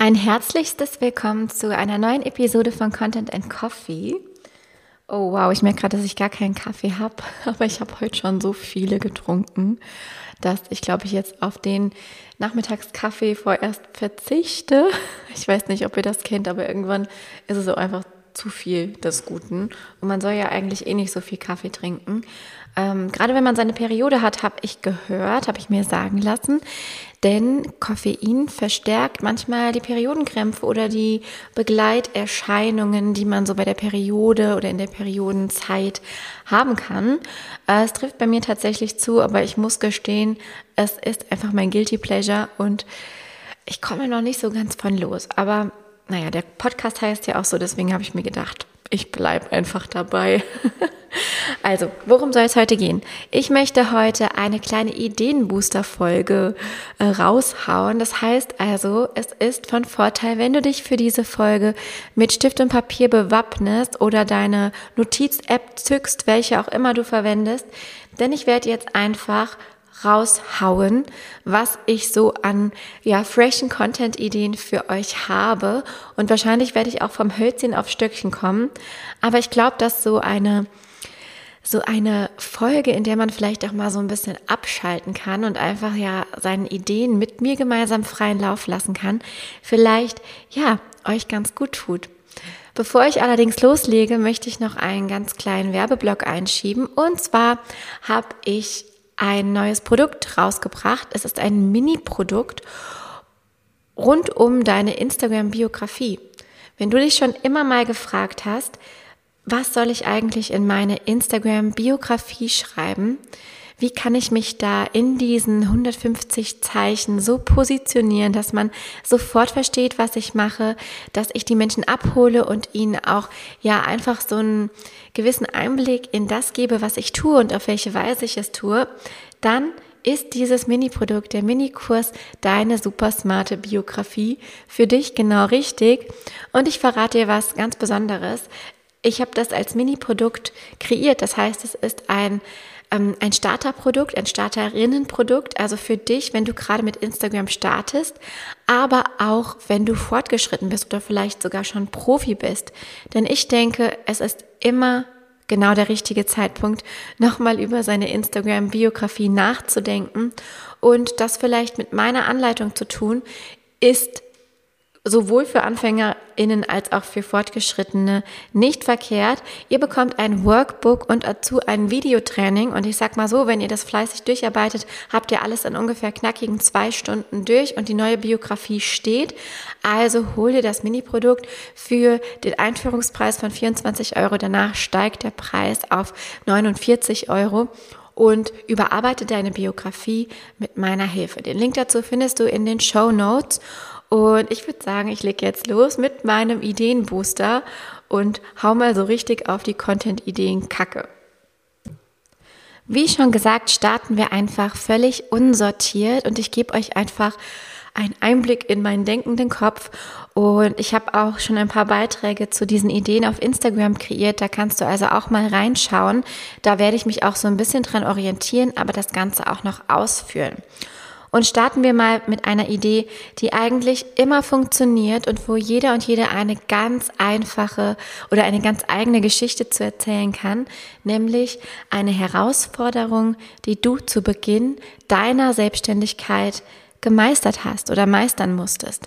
Ein herzlichstes Willkommen zu einer neuen Episode von Content and Coffee. Oh wow, ich merke gerade, dass ich gar keinen Kaffee habe, aber ich habe heute schon so viele getrunken, dass ich glaube ich jetzt auf den Nachmittagskaffee vorerst verzichte. Ich weiß nicht, ob ihr das kennt, aber irgendwann ist es so einfach zu viel des Guten. Und man soll ja eigentlich eh nicht so viel Kaffee trinken. Ähm, gerade wenn man seine Periode hat, habe ich gehört, habe ich mir sagen lassen, denn Koffein verstärkt manchmal die Periodenkrämpfe oder die Begleiterscheinungen, die man so bei der Periode oder in der Periodenzeit haben kann. Äh, es trifft bei mir tatsächlich zu, aber ich muss gestehen, es ist einfach mein Guilty Pleasure und ich komme noch nicht so ganz von los. Aber naja, der Podcast heißt ja auch so, deswegen habe ich mir gedacht, ich bleibe einfach dabei. also, worum soll es heute gehen? Ich möchte heute eine kleine Ideenbooster-Folge äh, raushauen. Das heißt also, es ist von Vorteil, wenn du dich für diese Folge mit Stift und Papier bewappnest oder deine Notiz-App zückst, welche auch immer du verwendest. Denn ich werde jetzt einfach raushauen, was ich so an ja, freshen Content-Ideen für euch habe. Und wahrscheinlich werde ich auch vom Hölzchen auf Stöckchen kommen. Aber ich glaube, dass so eine so eine Folge, in der man vielleicht auch mal so ein bisschen abschalten kann und einfach ja seinen Ideen mit mir gemeinsam freien Lauf lassen kann, vielleicht ja euch ganz gut tut. Bevor ich allerdings loslege, möchte ich noch einen ganz kleinen Werbeblock einschieben. Und zwar habe ich ein neues Produkt rausgebracht. Es ist ein Mini-Produkt rund um deine Instagram-Biografie. Wenn du dich schon immer mal gefragt hast, was soll ich eigentlich in meine Instagram-Biografie schreiben, wie kann ich mich da in diesen 150 Zeichen so positionieren, dass man sofort versteht, was ich mache, dass ich die Menschen abhole und ihnen auch ja einfach so einen gewissen Einblick in das gebe, was ich tue und auf welche Weise ich es tue, dann ist dieses Mini-Produkt, der Mini-Kurs, deine super smarte Biografie für dich genau richtig. Und ich verrate dir was ganz Besonderes. Ich habe das als Mini-Produkt kreiert. Das heißt, es ist ein ähm, ein Starterprodukt, ein Starterinnenprodukt, also für dich, wenn du gerade mit Instagram startest, aber auch wenn du fortgeschritten bist oder vielleicht sogar schon Profi bist. Denn ich denke, es ist immer genau der richtige Zeitpunkt, nochmal über seine Instagram-Biografie nachzudenken und das vielleicht mit meiner Anleitung zu tun, ist sowohl für AnfängerInnen als auch für Fortgeschrittene nicht verkehrt. Ihr bekommt ein Workbook und dazu ein Videotraining. Und ich sag mal so, wenn ihr das fleißig durcharbeitet, habt ihr alles in ungefähr knackigen zwei Stunden durch und die neue Biografie steht. Also hol dir das Mini-Produkt für den Einführungspreis von 24 Euro. Danach steigt der Preis auf 49 Euro und überarbeite deine Biografie mit meiner Hilfe. Den Link dazu findest du in den Show Notes. Und ich würde sagen, ich lege jetzt los mit meinem Ideenbooster und hau mal so richtig auf die Content-Ideen Kacke. Wie schon gesagt, starten wir einfach völlig unsortiert und ich gebe euch einfach einen Einblick in meinen denkenden Kopf. Und ich habe auch schon ein paar Beiträge zu diesen Ideen auf Instagram kreiert. Da kannst du also auch mal reinschauen. Da werde ich mich auch so ein bisschen dran orientieren, aber das Ganze auch noch ausführen. Und starten wir mal mit einer Idee, die eigentlich immer funktioniert und wo jeder und jede eine ganz einfache oder eine ganz eigene Geschichte zu erzählen kann, nämlich eine Herausforderung, die du zu Beginn deiner Selbstständigkeit gemeistert hast oder meistern musstest.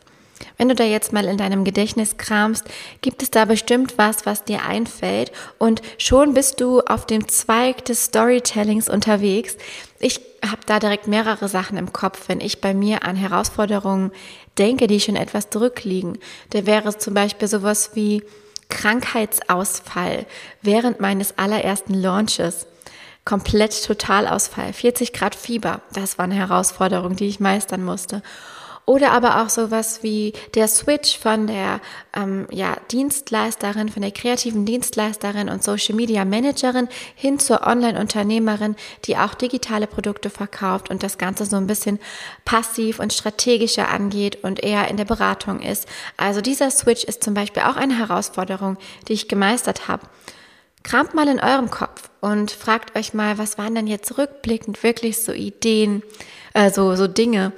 Wenn du da jetzt mal in deinem Gedächtnis kramst, gibt es da bestimmt was, was dir einfällt und schon bist du auf dem Zweig des Storytellings unterwegs. Ich habe da direkt mehrere Sachen im Kopf, wenn ich bei mir an Herausforderungen denke, die schon etwas zurückliegen. Da wäre zum Beispiel sowas wie Krankheitsausfall während meines allerersten Launches. Komplett Totalausfall, 40 Grad Fieber. Das war eine Herausforderung, die ich meistern musste. Oder aber auch sowas wie der Switch von der ähm, ja, Dienstleisterin, von der kreativen Dienstleisterin und Social Media Managerin hin zur Online-Unternehmerin, die auch digitale Produkte verkauft und das Ganze so ein bisschen passiv und strategischer angeht und eher in der Beratung ist. Also dieser Switch ist zum Beispiel auch eine Herausforderung, die ich gemeistert habe. Kramt mal in eurem Kopf und fragt euch mal, was waren denn jetzt rückblickend wirklich so Ideen, äh, so, so Dinge,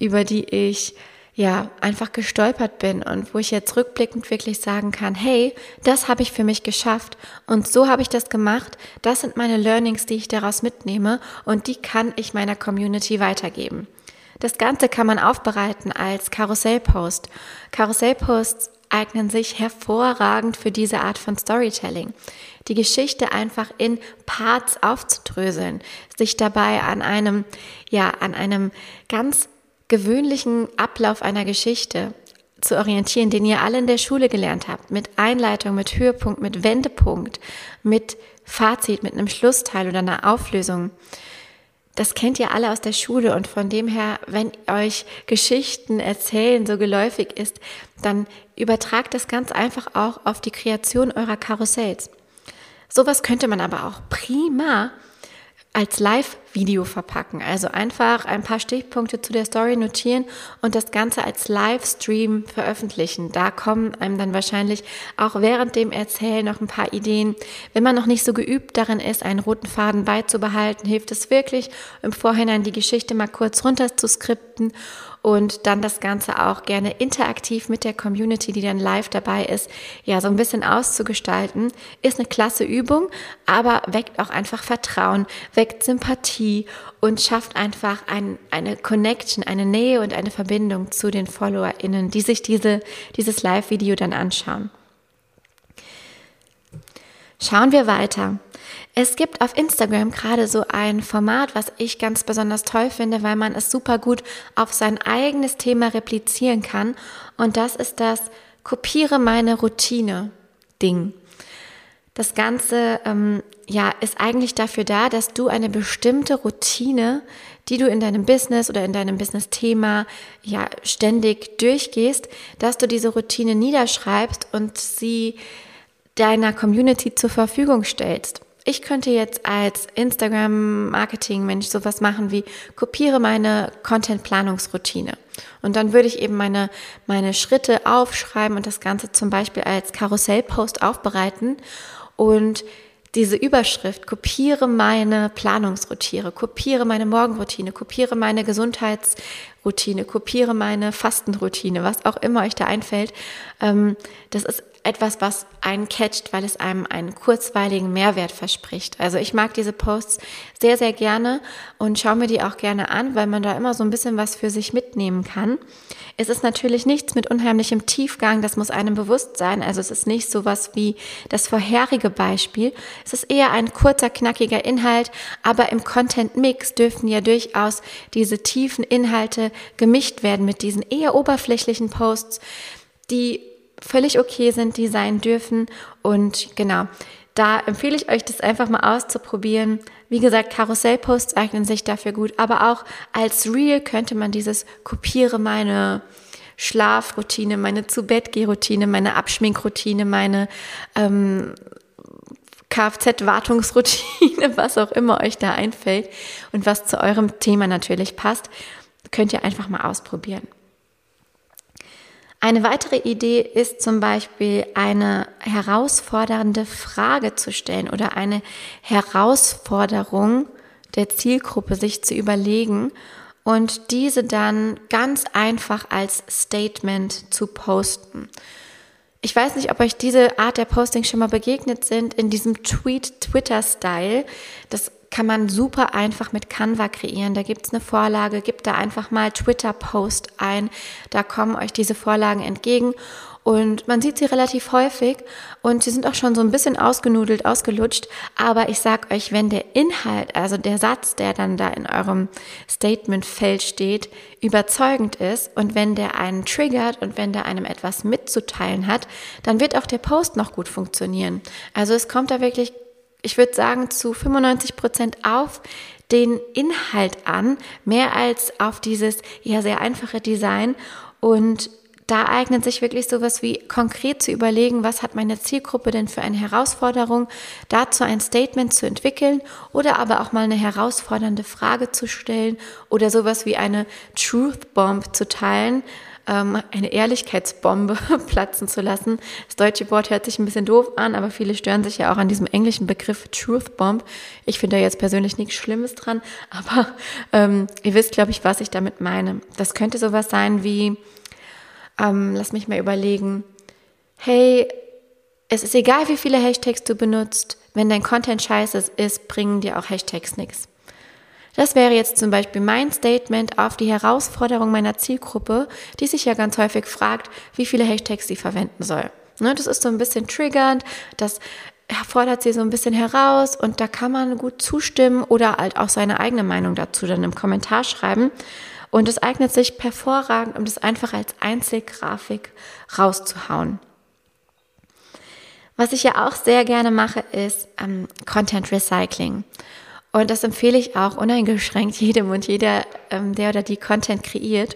über die ich ja, einfach gestolpert bin und wo ich jetzt rückblickend wirklich sagen kann, hey, das habe ich für mich geschafft und so habe ich das gemacht. Das sind meine Learnings, die ich daraus mitnehme und die kann ich meiner Community weitergeben. Das Ganze kann man aufbereiten als Karussellpost. Karussellposts eignen sich hervorragend für diese Art von Storytelling. Die Geschichte einfach in Parts aufzudröseln, sich dabei an einem, ja, an einem ganz gewöhnlichen Ablauf einer Geschichte zu orientieren, den ihr alle in der Schule gelernt habt, mit Einleitung, mit Höhepunkt, mit Wendepunkt, mit Fazit, mit einem Schlussteil oder einer Auflösung. Das kennt ihr alle aus der Schule und von dem her, wenn euch Geschichten erzählen so geläufig ist, dann übertragt das ganz einfach auch auf die Kreation eurer Karussells. Sowas könnte man aber auch prima als Live-Video verpacken. Also einfach ein paar Stichpunkte zu der Story notieren und das Ganze als Livestream veröffentlichen. Da kommen einem dann wahrscheinlich auch während dem Erzählen noch ein paar Ideen. Wenn man noch nicht so geübt darin ist, einen roten Faden beizubehalten, hilft es wirklich, im Vorhinein die Geschichte mal kurz runter zu skripten und dann das Ganze auch gerne interaktiv mit der Community, die dann live dabei ist, ja, so ein bisschen auszugestalten, ist eine klasse Übung, aber weckt auch einfach Vertrauen, weckt Sympathie und schafft einfach ein, eine Connection, eine Nähe und eine Verbindung zu den FollowerInnen, die sich diese, dieses Live-Video dann anschauen. Schauen wir weiter. Es gibt auf Instagram gerade so ein Format, was ich ganz besonders toll finde, weil man es super gut auf sein eigenes Thema replizieren kann. Und das ist das Kopiere meine Routine Ding. Das Ganze ähm, ja, ist eigentlich dafür da, dass du eine bestimmte Routine, die du in deinem Business oder in deinem Business-Thema ja ständig durchgehst, dass du diese Routine niederschreibst und sie deiner Community zur Verfügung stellst ich könnte jetzt als Instagram-Marketing-Mensch sowas machen wie kopiere meine Content-Planungsroutine. Und dann würde ich eben meine, meine Schritte aufschreiben und das Ganze zum Beispiel als Karussell-Post aufbereiten und diese Überschrift, kopiere meine Planungsroutine, kopiere meine Morgenroutine, kopiere meine Gesundheitsroutine, kopiere meine Fastenroutine, was auch immer euch da einfällt. Ähm, das ist etwas, was einen catcht, weil es einem einen kurzweiligen Mehrwert verspricht. Also ich mag diese Posts sehr, sehr gerne und schaue mir die auch gerne an, weil man da immer so ein bisschen was für sich mitnehmen kann. Es ist natürlich nichts mit unheimlichem Tiefgang, das muss einem bewusst sein. Also es ist nicht so was wie das vorherige Beispiel. Es ist eher ein kurzer, knackiger Inhalt, aber im Content Mix dürfen ja durchaus diese tiefen Inhalte gemischt werden mit diesen eher oberflächlichen Posts, die völlig okay sind, die sein dürfen. Und genau, da empfehle ich euch, das einfach mal auszuprobieren. Wie gesagt, Karussellposts eignen sich dafür gut, aber auch als Reel könnte man dieses kopiere meine Schlafroutine, meine zu Bett Routine, meine Abschminkroutine, meine ähm, Kfz-Wartungsroutine, was auch immer euch da einfällt und was zu eurem Thema natürlich passt, könnt ihr einfach mal ausprobieren. Eine weitere Idee ist zum Beispiel eine herausfordernde Frage zu stellen oder eine Herausforderung der Zielgruppe sich zu überlegen und diese dann ganz einfach als Statement zu posten. Ich weiß nicht, ob euch diese Art der Posting schon mal begegnet sind in diesem Tweet-Twitter-Style. Das kann man super einfach mit Canva kreieren. Da gibt es eine Vorlage, gebt da einfach mal Twitter-Post ein. Da kommen euch diese Vorlagen entgegen. Und man sieht sie relativ häufig und sie sind auch schon so ein bisschen ausgenudelt, ausgelutscht. Aber ich sag euch, wenn der Inhalt, also der Satz, der dann da in eurem Statement-Feld steht, überzeugend ist und wenn der einen triggert und wenn der einem etwas mitzuteilen hat, dann wird auch der Post noch gut funktionieren. Also es kommt da wirklich ich würde sagen, zu 95 Prozent auf den Inhalt an, mehr als auf dieses ja sehr einfache Design. Und da eignet sich wirklich sowas wie konkret zu überlegen, was hat meine Zielgruppe denn für eine Herausforderung, dazu ein Statement zu entwickeln oder aber auch mal eine herausfordernde Frage zu stellen oder sowas wie eine Truth Bomb zu teilen, ähm, eine Ehrlichkeitsbombe platzen zu lassen. Das deutsche Wort hört sich ein bisschen doof an, aber viele stören sich ja auch an diesem englischen Begriff Truth Bomb. Ich finde da jetzt persönlich nichts Schlimmes dran, aber ähm, ihr wisst, glaube ich, was ich damit meine. Das könnte sowas sein wie, Ähm, lass mich mal überlegen. Hey, es ist egal, wie viele Hashtags du benutzt. Wenn dein Content scheiße ist, bringen dir auch Hashtags nichts. Das wäre jetzt zum Beispiel mein Statement auf die Herausforderung meiner Zielgruppe, die sich ja ganz häufig fragt, wie viele Hashtags sie verwenden soll. Ne, das ist so ein bisschen triggernd, das fordert sie so ein bisschen heraus und da kann man gut zustimmen oder halt auch seine eigene Meinung dazu dann im Kommentar schreiben. Und es eignet sich hervorragend, um das einfach als Einzelgrafik rauszuhauen. Was ich ja auch sehr gerne mache, ist ähm, Content Recycling. Und das empfehle ich auch uneingeschränkt jedem und jeder, ähm, der oder die Content kreiert.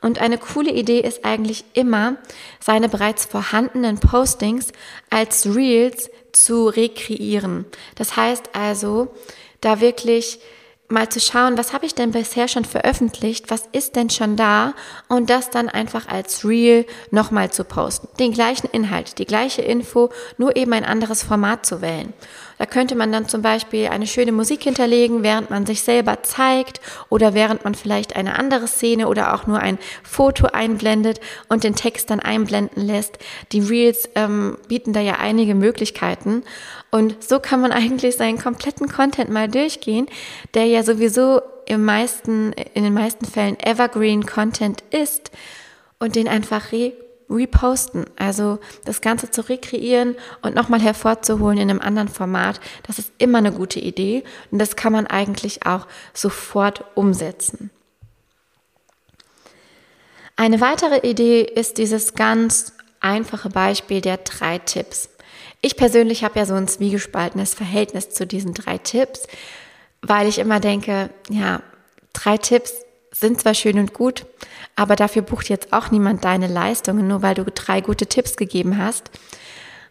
Und eine coole Idee ist eigentlich immer, seine bereits vorhandenen Postings als Reels zu rekreieren. Das heißt also, da wirklich mal zu schauen, was habe ich denn bisher schon veröffentlicht, was ist denn schon da und das dann einfach als Reel nochmal zu posten. Den gleichen Inhalt, die gleiche Info, nur eben ein anderes Format zu wählen. Da könnte man dann zum Beispiel eine schöne Musik hinterlegen, während man sich selber zeigt oder während man vielleicht eine andere Szene oder auch nur ein Foto einblendet und den Text dann einblenden lässt. Die Reels ähm, bieten da ja einige Möglichkeiten. Und so kann man eigentlich seinen kompletten Content mal durchgehen, der ja sowieso im meisten, in den meisten Fällen Evergreen Content ist und den einfach re reposten. Also das Ganze zu rekreieren und nochmal hervorzuholen in einem anderen Format, das ist immer eine gute Idee und das kann man eigentlich auch sofort umsetzen. Eine weitere Idee ist dieses ganz einfache Beispiel der drei Tipps. Ich persönlich habe ja so ein zwiegespaltenes Verhältnis zu diesen drei Tipps, weil ich immer denke, ja, drei Tipps sind zwar schön und gut, aber dafür bucht jetzt auch niemand deine Leistungen, nur weil du drei gute Tipps gegeben hast.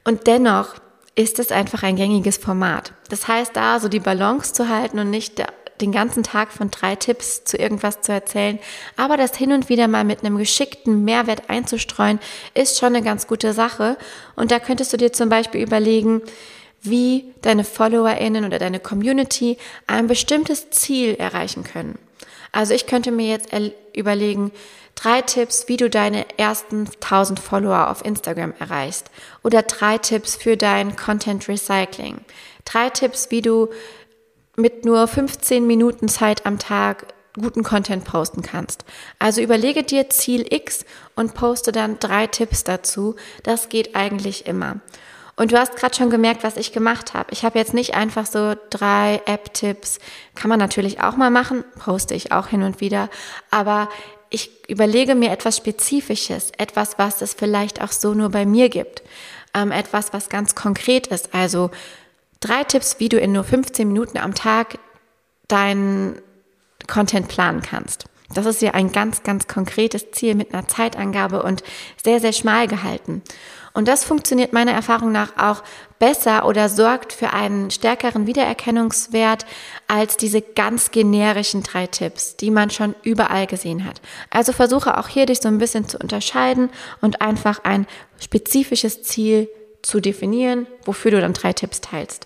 Und dennoch ist es einfach ein gängiges Format. Das heißt, da so die Balance zu halten und nicht den ganzen Tag von drei Tipps zu irgendwas zu erzählen, aber das hin und wieder mal mit einem geschickten Mehrwert einzustreuen, ist schon eine ganz gute Sache. Und da könntest du dir zum Beispiel überlegen, wie deine FollowerInnen oder deine Community ein bestimmtes Ziel erreichen können. Also ich könnte mir jetzt überlegen, drei Tipps, wie du deine ersten 1000 Follower auf Instagram erreichst. Oder drei Tipps für dein Content Recycling. Drei Tipps, wie du mit nur 15 Minuten Zeit am Tag guten Content posten kannst. Also überlege dir Ziel X und poste dann drei Tipps dazu. Das geht eigentlich immer. Und du hast gerade schon gemerkt, was ich gemacht habe. Ich habe jetzt nicht einfach so drei App-Tipps. Kann man natürlich auch mal machen, poste ich auch hin und wieder. Aber ich überlege mir etwas Spezifisches, etwas, was es vielleicht auch so nur bei mir gibt. Ähm, etwas, was ganz konkret ist. Also drei Tipps, wie du in nur 15 Minuten am Tag deinen Content planen kannst. Das ist ja ein ganz, ganz konkretes Ziel mit einer Zeitangabe und sehr, sehr schmal gehalten. Und das funktioniert meiner Erfahrung nach auch besser oder sorgt für einen stärkeren Wiedererkennungswert als diese ganz generischen drei Tipps, die man schon überall gesehen hat. Also versuche auch hier dich so ein bisschen zu unterscheiden und einfach ein spezifisches Ziel zu definieren, wofür du dann drei Tipps teilst.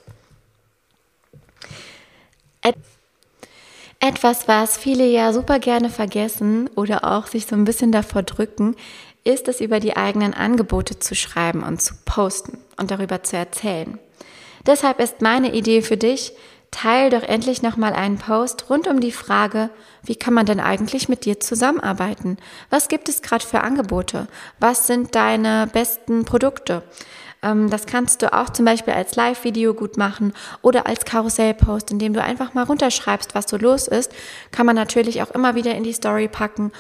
Etwas, was viele ja super gerne vergessen oder auch sich so ein bisschen davor drücken, ist es über die eigenen Angebote zu schreiben und zu posten und darüber zu erzählen. Deshalb ist meine Idee für dich, teil doch endlich nochmal einen Post rund um die Frage, wie kann man denn eigentlich mit dir zusammenarbeiten? Was gibt es gerade für Angebote? Was sind deine besten Produkte? Ähm, das kannst du auch zum Beispiel als Live-Video gut machen oder als Karussell-Post, indem du einfach mal runterschreibst, was so los ist. Kann man natürlich auch immer wieder in die Story packen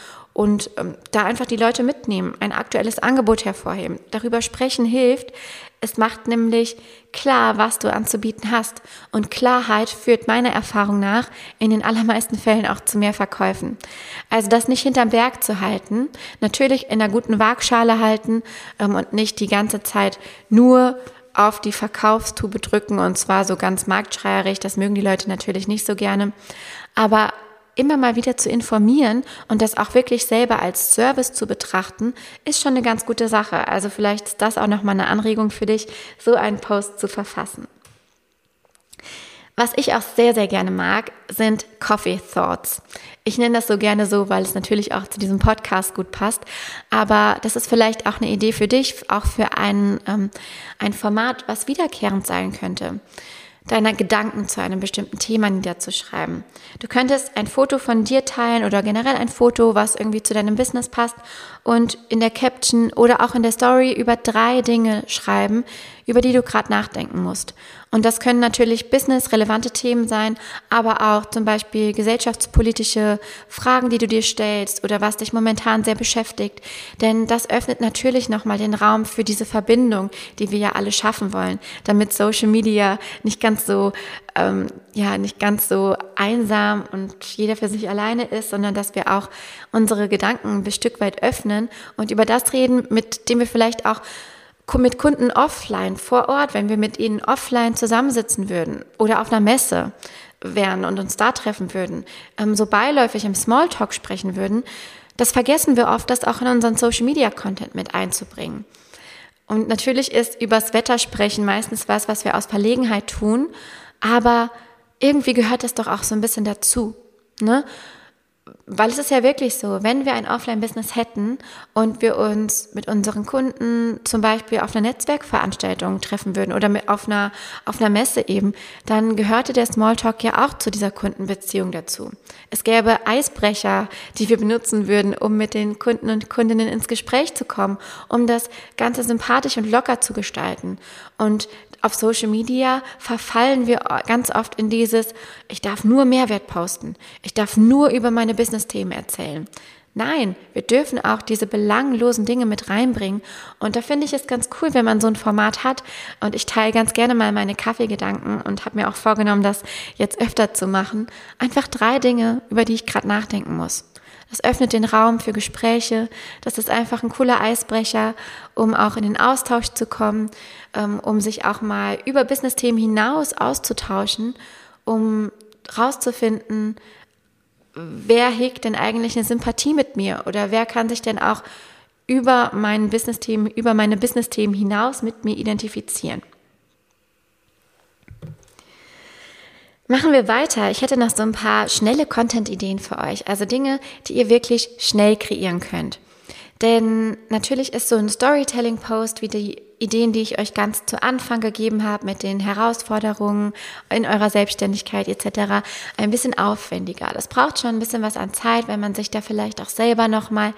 und ähm, da einfach die Leute mitnehmen, ein aktuelles Angebot hervorheben. Darüber sprechen hilft. Es macht nämlich klar, was du anzubieten hast. Und Klarheit führt meiner Erfahrung nach in den allermeisten Fällen auch zu mehr Verkäufen. Also das nicht hinterm Berg zu halten, natürlich in einer guten Waagschale halten ähm, und nicht die ganze Zeit nur auf die Verkaufstube drücken und zwar so ganz marktschreierig. Das mögen die Leute natürlich nicht so gerne. Aber immer mal wieder zu informieren und das auch wirklich selber als Service zu betrachten, ist schon eine ganz gute Sache. Also vielleicht ist das auch nochmal eine Anregung für dich, so einen Post zu verfassen. Was ich auch sehr, sehr gerne mag, sind Coffee Thoughts. Ich nenne das so gerne so, weil es natürlich auch zu diesem Podcast gut passt. Aber das ist vielleicht auch eine Idee für dich, auch für ein, ähm, ein Format, was wiederkehrend sein könnte deiner Gedanken zu einem bestimmten Thema niederzuschreiben. Du könntest ein Foto von dir teilen oder generell ein Foto, was irgendwie zu deinem Business passt und in der Caption oder auch in der Story über drei Dinge schreiben, über die du gerade nachdenken musst. Und das können natürlich businessrelevante Themen sein, aber auch zum Beispiel gesellschaftspolitische Fragen, die du dir stellst oder was dich momentan sehr beschäftigt. Denn das öffnet natürlich nochmal den Raum für diese Verbindung, die wir ja alle schaffen wollen, damit Social Media nicht ganz so, ähm, ja, nicht ganz so einsam und jeder für sich alleine ist, sondern dass wir auch unsere Gedanken ein Stück weit öffnen und über das reden, mit dem wir vielleicht auch mit Kunden offline vor Ort, wenn wir mit ihnen offline zusammensitzen würden oder auf einer Messe wären und uns da treffen würden, ähm, so beiläufig im Smalltalk sprechen würden, das vergessen wir oft, das auch in unseren Social Media Content mit einzubringen. Und natürlich ist übers Wetter sprechen meistens was, was wir aus Verlegenheit tun, aber irgendwie gehört das doch auch so ein bisschen dazu. Ne? Weil es ist ja wirklich so, wenn wir ein Offline-Business hätten und wir uns mit unseren Kunden zum Beispiel auf einer Netzwerkveranstaltung treffen würden oder mit auf einer, auf einer Messe eben, dann gehörte der Smalltalk ja auch zu dieser Kundenbeziehung dazu. Es gäbe Eisbrecher, die wir benutzen würden, um mit den Kunden und Kundinnen ins Gespräch zu kommen, um das Ganze sympathisch und locker zu gestalten. Und auf Social Media verfallen wir ganz oft in dieses, ich darf nur Mehrwert posten, ich darf nur über meine Business-Themen erzählen. Nein, wir dürfen auch diese belanglosen Dinge mit reinbringen. Und da finde ich es ganz cool, wenn man so ein Format hat. Und ich teile ganz gerne mal meine Kaffeegedanken und habe mir auch vorgenommen, das jetzt öfter zu machen. Einfach drei Dinge, über die ich gerade nachdenken muss. Das öffnet den Raum für Gespräche. Das ist einfach ein cooler Eisbrecher, um auch in den Austausch zu kommen, ähm, um sich auch mal über Business-Themen hinaus auszutauschen, um rauszufinden, wer hegt denn eigentlich eine Sympathie mit mir oder wer kann sich denn auch über mein Business-Themen, über meine Business-Themen hinaus mit mir identifizieren. Machen wir weiter. Ich hätte noch so ein paar schnelle Content-Ideen für euch. Also Dinge, die ihr wirklich schnell kreieren könnt. Denn natürlich ist so ein Storytelling-Post wie die Ideen, die ich euch ganz zu Anfang gegeben habe mit den Herausforderungen in eurer Selbstständigkeit etc. ein bisschen aufwendiger. Das braucht schon ein bisschen was an Zeit, wenn man sich da vielleicht auch selber nochmal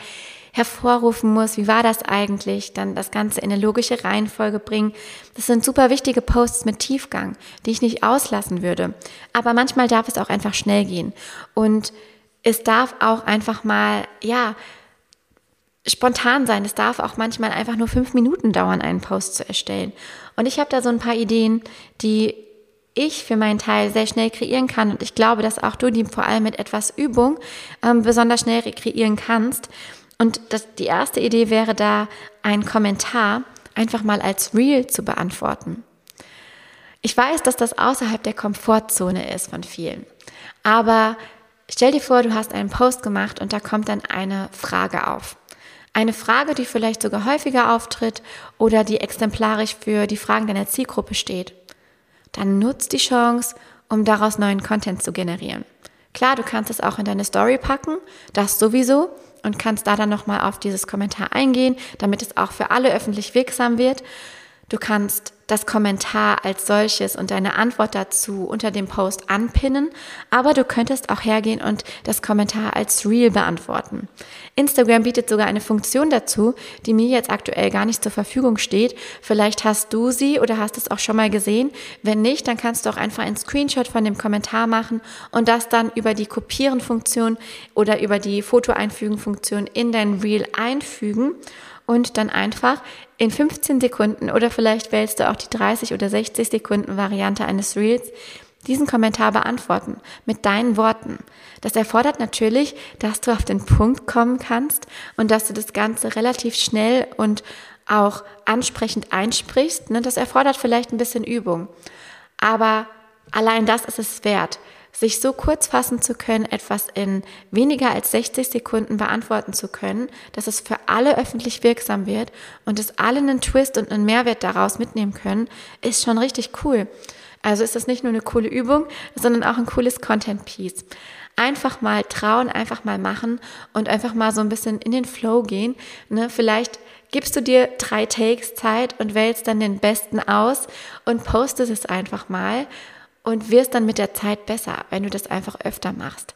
hervorrufen muss, wie war das eigentlich, dann das Ganze in eine logische Reihenfolge bringen. Das sind super wichtige Posts mit Tiefgang, die ich nicht auslassen würde. Aber manchmal darf es auch einfach schnell gehen. Und es darf auch einfach mal, ja, spontan sein. Es darf auch manchmal einfach nur fünf Minuten dauern, einen Post zu erstellen. Und ich habe da so ein paar Ideen, die ich für meinen Teil sehr schnell kreieren kann. Und ich glaube, dass auch du die vor allem mit etwas Übung ähm, besonders schnell kreieren kannst. Und das, die erste Idee wäre da, einen Kommentar einfach mal als Real zu beantworten. Ich weiß, dass das außerhalb der Komfortzone ist von vielen. Aber stell dir vor, du hast einen Post gemacht und da kommt dann eine Frage auf. Eine Frage, die vielleicht sogar häufiger auftritt oder die exemplarisch für die Fragen deiner Zielgruppe steht. Dann nutzt die Chance, um daraus neuen Content zu generieren. Klar, du kannst es auch in deine Story packen, das sowieso, und kannst da dann nochmal auf dieses Kommentar eingehen, damit es auch für alle öffentlich wirksam wird. Du kannst das Kommentar als solches und deine Antwort dazu unter dem Post anpinnen, aber du könntest auch hergehen und das Kommentar als Reel beantworten. Instagram bietet sogar eine Funktion dazu, die mir jetzt aktuell gar nicht zur Verfügung steht. Vielleicht hast du sie oder hast es auch schon mal gesehen. Wenn nicht, dann kannst du auch einfach einen Screenshot von dem Kommentar machen und das dann über die Kopieren-Funktion oder über die Foto-Einfügen-Funktion in dein Reel einfügen und dann einfach in 15 Sekunden oder vielleicht wählst du auch die 30 oder 60 Sekunden Variante eines Reels diesen Kommentar beantworten mit deinen Worten. Das erfordert natürlich, dass du auf den Punkt kommen kannst und dass du das Ganze relativ schnell und auch ansprechend einsprichst. Ne? Das erfordert vielleicht ein bisschen Übung. Aber allein das ist es wert sich so kurz fassen zu können, etwas in weniger als 60 Sekunden beantworten zu können, dass es für alle öffentlich wirksam wird und dass alle einen Twist und einen Mehrwert daraus mitnehmen können, ist schon richtig cool. Also ist das nicht nur eine coole Übung, sondern auch ein cooles Content-Piece. Einfach mal trauen, einfach mal machen und einfach mal so ein bisschen in den Flow gehen. Ne? Vielleicht gibst du dir drei Takes Zeit und wählst dann den besten aus und postest es einfach mal und wirst dann mit der Zeit besser, wenn du das einfach öfter machst.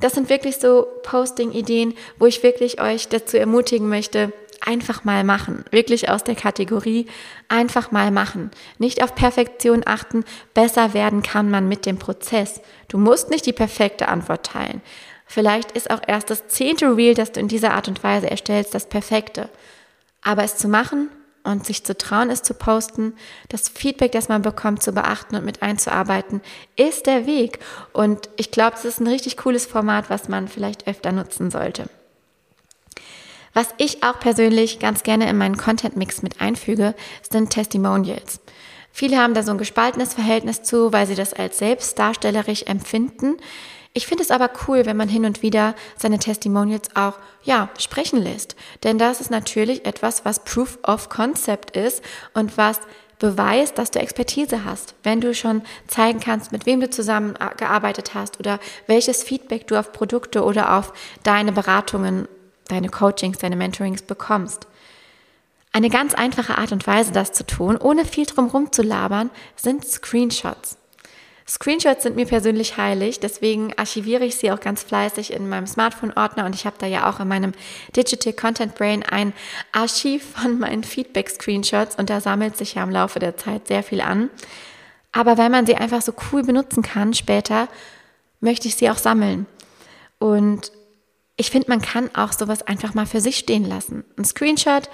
Das sind wirklich so Posting-Ideen, wo ich wirklich euch dazu ermutigen möchte, einfach mal machen. Wirklich aus der Kategorie einfach mal machen. Nicht auf Perfektion achten. Besser werden kann man mit dem Prozess. Du musst nicht die perfekte Antwort teilen. Vielleicht ist auch erst das zehnte Reel, das du in dieser Art und Weise erstellst, das perfekte. Aber es zu machen und sich zu trauen, es zu posten, das Feedback, das man bekommt, zu beachten und mit einzuarbeiten, ist der Weg. Und ich glaube, es ist ein richtig cooles Format, was man vielleicht öfter nutzen sollte. Was ich auch persönlich ganz gerne in meinen Content-Mix mit einfüge, sind Testimonials. Viele haben da so ein gespaltenes Verhältnis zu, weil sie das als selbstdarstellerisch empfinden. Ich finde es aber cool, wenn man hin und wieder seine Testimonials auch, ja, sprechen lässt. Denn das ist natürlich etwas, was Proof of Concept ist und was beweist, dass du Expertise hast. Wenn du schon zeigen kannst, mit wem du zusammengearbeitet hast oder welches Feedback du auf Produkte oder auf deine Beratungen, deine Coachings, deine Mentorings bekommst. Eine ganz einfache Art und Weise, das zu tun, ohne viel drum zu labern, sind Screenshots. Screenshots sind mir persönlich heilig, deswegen archiviere ich sie auch ganz fleißig in meinem Smartphone-Ordner und ich habe da ja auch in meinem Digital Content Brain ein Archiv von meinen Feedback-Screenshots und da sammelt sich ja im Laufe der Zeit sehr viel an. Aber weil man sie einfach so cool benutzen kann später, möchte ich sie auch sammeln. Und ich finde, man kann auch sowas einfach mal für sich stehen lassen. Ein Screenshot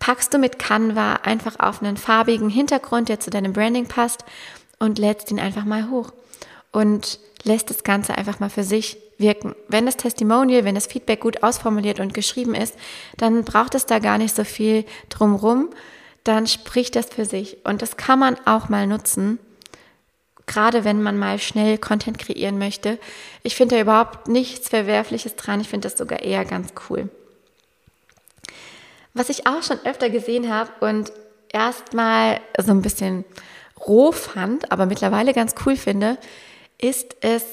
packst du mit Canva einfach auf einen farbigen Hintergrund, der zu deinem Branding passt und lädst ihn einfach mal hoch und lässt das Ganze einfach mal für sich wirken. Wenn das Testimonial, wenn das Feedback gut ausformuliert und geschrieben ist, dann braucht es da gar nicht so viel drumrum. Dann spricht das für sich. Und das kann man auch mal nutzen, gerade wenn man mal schnell Content kreieren möchte. Ich finde da überhaupt nichts Verwerfliches dran. Ich finde das sogar eher ganz cool. Was ich auch schon öfter gesehen habe und erstmal so ein bisschen roh fand, aber mittlerweile ganz cool finde, ist es,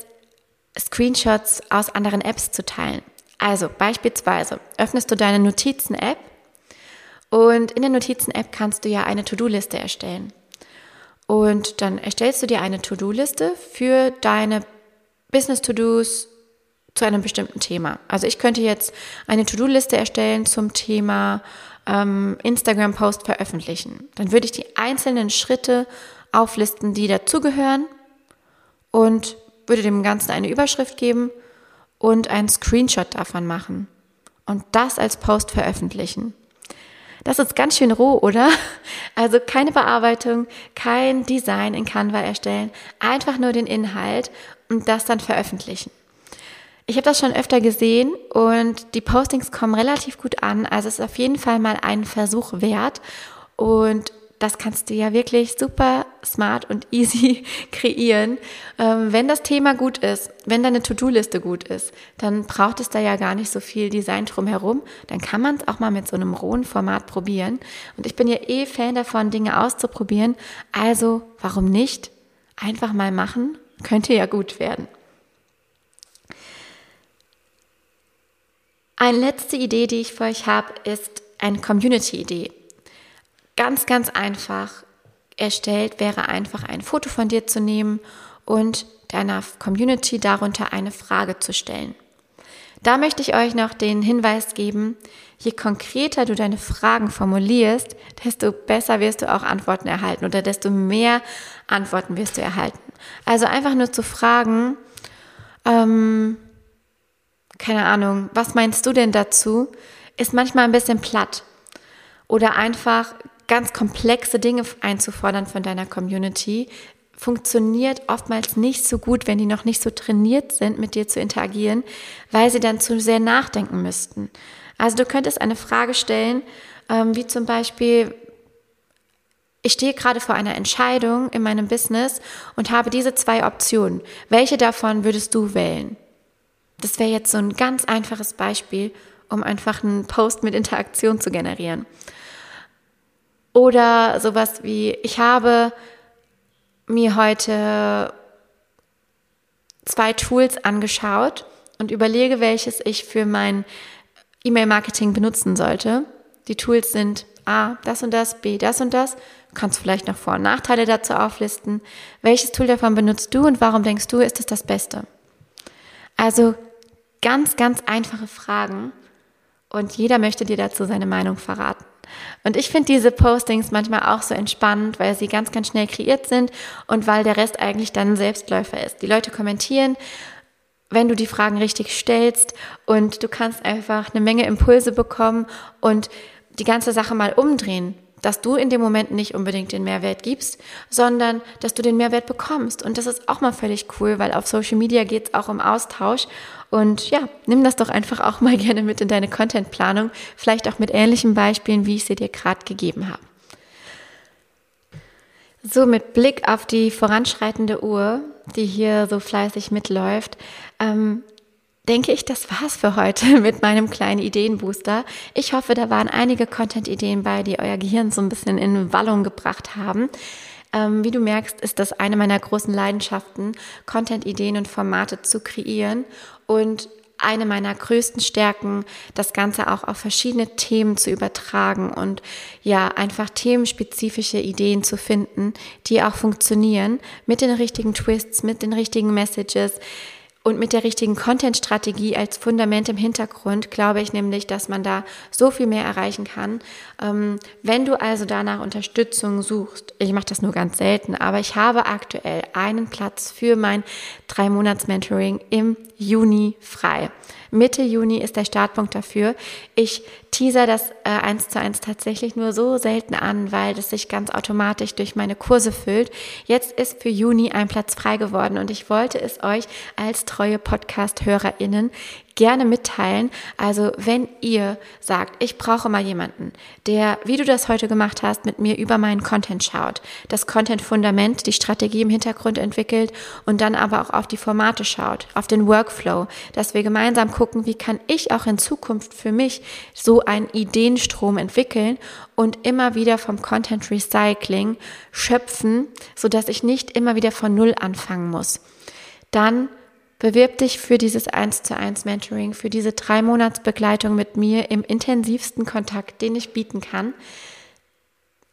Screenshots aus anderen Apps zu teilen. Also beispielsweise öffnest du deine Notizen-App und in der Notizen-App kannst du ja eine To-Do-Liste erstellen. Und dann erstellst du dir eine To-Do-Liste für deine Business-To-Dos zu einem bestimmten Thema. Also ich könnte jetzt eine To-Do-Liste erstellen zum Thema ähm, Instagram-Post veröffentlichen. Dann würde ich die einzelnen Schritte auflisten, die dazugehören und würde dem Ganzen eine Überschrift geben und einen Screenshot davon machen und das als Post veröffentlichen. Das ist ganz schön roh, oder? Also keine Bearbeitung, kein Design in Canva erstellen, einfach nur den Inhalt und das dann veröffentlichen. Ich habe das schon öfter gesehen und die Postings kommen relativ gut an. Also es ist auf jeden Fall mal einen Versuch wert. Und das kannst du ja wirklich super smart und easy kreieren. Ähm, wenn das Thema gut ist, wenn deine To-Do-Liste gut ist, dann braucht es da ja gar nicht so viel Design drumherum. Dann kann man es auch mal mit so einem rohen Format probieren. Und ich bin ja eh Fan davon, Dinge auszuprobieren. Also warum nicht? Einfach mal machen, könnte ja gut werden. Eine letzte Idee, die ich für euch habe, ist eine Community-Idee ganz, ganz einfach erstellt wäre einfach ein Foto von dir zu nehmen und deiner Community darunter eine Frage zu stellen. Da möchte ich euch noch den Hinweis geben, je konkreter du deine Fragen formulierst, desto besser wirst du auch Antworten erhalten oder desto mehr Antworten wirst du erhalten. Also einfach nur zu fragen, ähm, keine Ahnung, was meinst du denn dazu, ist manchmal ein bisschen platt. Oder einfach ganz komplexe Dinge einzufordern von deiner Community, funktioniert oftmals nicht so gut, wenn die noch nicht so trainiert sind, mit dir zu interagieren, weil sie dann zu sehr nachdenken müssten. Also du könntest eine Frage stellen, ähm, wie zum Beispiel, ich stehe gerade vor einer Entscheidung in meinem Business und habe diese zwei Optionen. Welche davon würdest du wählen? Das wäre jetzt so ein ganz einfaches Beispiel, um einfach einen Post mit Interaktion zu generieren. Oder sowas wie, ich habe mir heute zwei Tools angeschaut und überlege, welches ich für mein E-Mail-Marketing benutzen sollte. Die Tools sind A, das und das, B, das und das. Du kannst vielleicht noch Vor- und Nachteile dazu auflisten. Welches Tool davon benutzt du und warum denkst du, ist es das Beste? Also ganz, ganz einfache Fragen und jeder möchte dir dazu seine Meinung verraten. Und ich finde diese Postings manchmal auch so entspannend, weil sie ganz, ganz schnell kreiert sind und weil der Rest eigentlich dann Selbstläufer ist. Die Leute kommentieren, wenn du die Fragen richtig stellst und du kannst einfach eine Menge Impulse bekommen und die ganze Sache mal umdrehen dass du in dem Moment nicht unbedingt den Mehrwert gibst, sondern dass du den Mehrwert bekommst. Und das ist auch mal völlig cool, weil auf Social Media geht es auch um Austausch. Und ja, nimm das doch einfach auch mal gerne mit in deine Contentplanung, vielleicht auch mit ähnlichen Beispielen, wie ich sie dir gerade gegeben habe. So, mit Blick auf die voranschreitende Uhr, die hier so fleißig mitläuft, ähm, denke ich, das war's für heute mit meinem kleinen Ideenbooster. Ich hoffe, da waren einige Content-Ideen bei, die euer Gehirn so ein bisschen in Wallung gebracht haben. Ähm, wie du merkst, ist das eine meiner großen Leidenschaften, Content-Ideen und Formate zu kreieren und eine meiner größten Stärken, das Ganze auch auf verschiedene Themen zu übertragen und ja, einfach themenspezifische Ideen zu finden, die auch funktionieren, mit den richtigen Twists, mit den richtigen Messages, und mit der richtigen Content-Strategie als Fundament im Hintergrund glaube ich nämlich, dass man da so viel mehr erreichen kann. Ähm, wenn du also danach Unterstützung suchst, ich mache das nur ganz selten, aber ich habe aktuell einen Platz für mein drei Monats Mentoring im Juni frei. Mitte Juni ist der Startpunkt dafür. Ich teaser das äh, eins zu eins tatsächlich nur so selten an, weil das sich ganz automatisch durch meine Kurse füllt. Jetzt ist für Juni ein Platz frei geworden und ich wollte es euch als treue Podcast-HörerInnen gerne mitteilen. Also wenn ihr sagt, ich brauche mal jemanden, der, wie du das heute gemacht hast, mit mir über meinen Content schaut, das Content-Fundament, die Strategie im Hintergrund entwickelt und dann aber auch auf die Formate schaut, auf den Workflow, dass wir gemeinsam gucken, wie kann ich auch in Zukunft für mich so einen Ideenstrom entwickeln und immer wieder vom Content Recycling schöpfen, so dass ich nicht immer wieder von Null anfangen muss. Dann Bewirb dich für dieses 1 zu 1 Mentoring, für diese drei Monats Begleitung mit mir im intensivsten Kontakt, den ich bieten kann.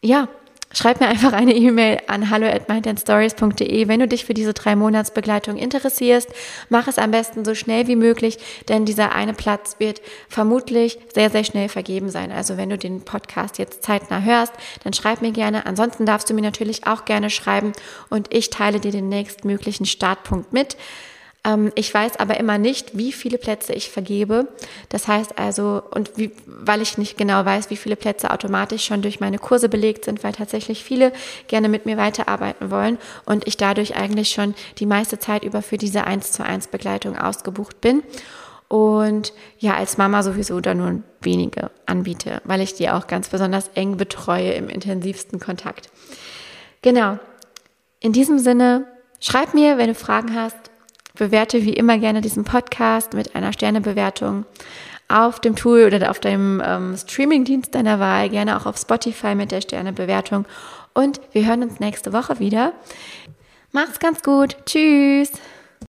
Ja, schreib mir einfach eine E-Mail an hallo at wenn du dich für diese drei Monats Begleitung interessierst. Mach es am besten so schnell wie möglich, denn dieser eine Platz wird vermutlich sehr, sehr schnell vergeben sein. Also wenn du den Podcast jetzt zeitnah hörst, dann schreib mir gerne. Ansonsten darfst du mir natürlich auch gerne schreiben und ich teile dir den nächstmöglichen Startpunkt mit. Ähm, ich weiß aber immer nicht, wie viele Plätze ich vergebe. Das heißt also, und wie, weil ich nicht genau weiß, wie viele Plätze automatisch schon durch meine Kurse belegt sind, weil tatsächlich viele gerne mit mir weiterarbeiten wollen und ich dadurch eigentlich schon die meiste Zeit über für diese 1 zu 1 Begleitung ausgebucht bin. Und ja, als Mama sowieso da nur wenige anbiete, weil ich die auch ganz besonders eng betreue im intensivsten Kontakt. Genau. In diesem Sinne, schreib mir, wenn du Fragen hast, Bewerte wie immer gerne diesen Podcast mit einer Sternebewertung auf dem Tool oder auf dem ähm, Streamingdienst deiner Wahl, gerne auch auf Spotify mit der Sternebewertung. Und wir hören uns nächste Woche wieder. Macht's ganz gut. Tschüss.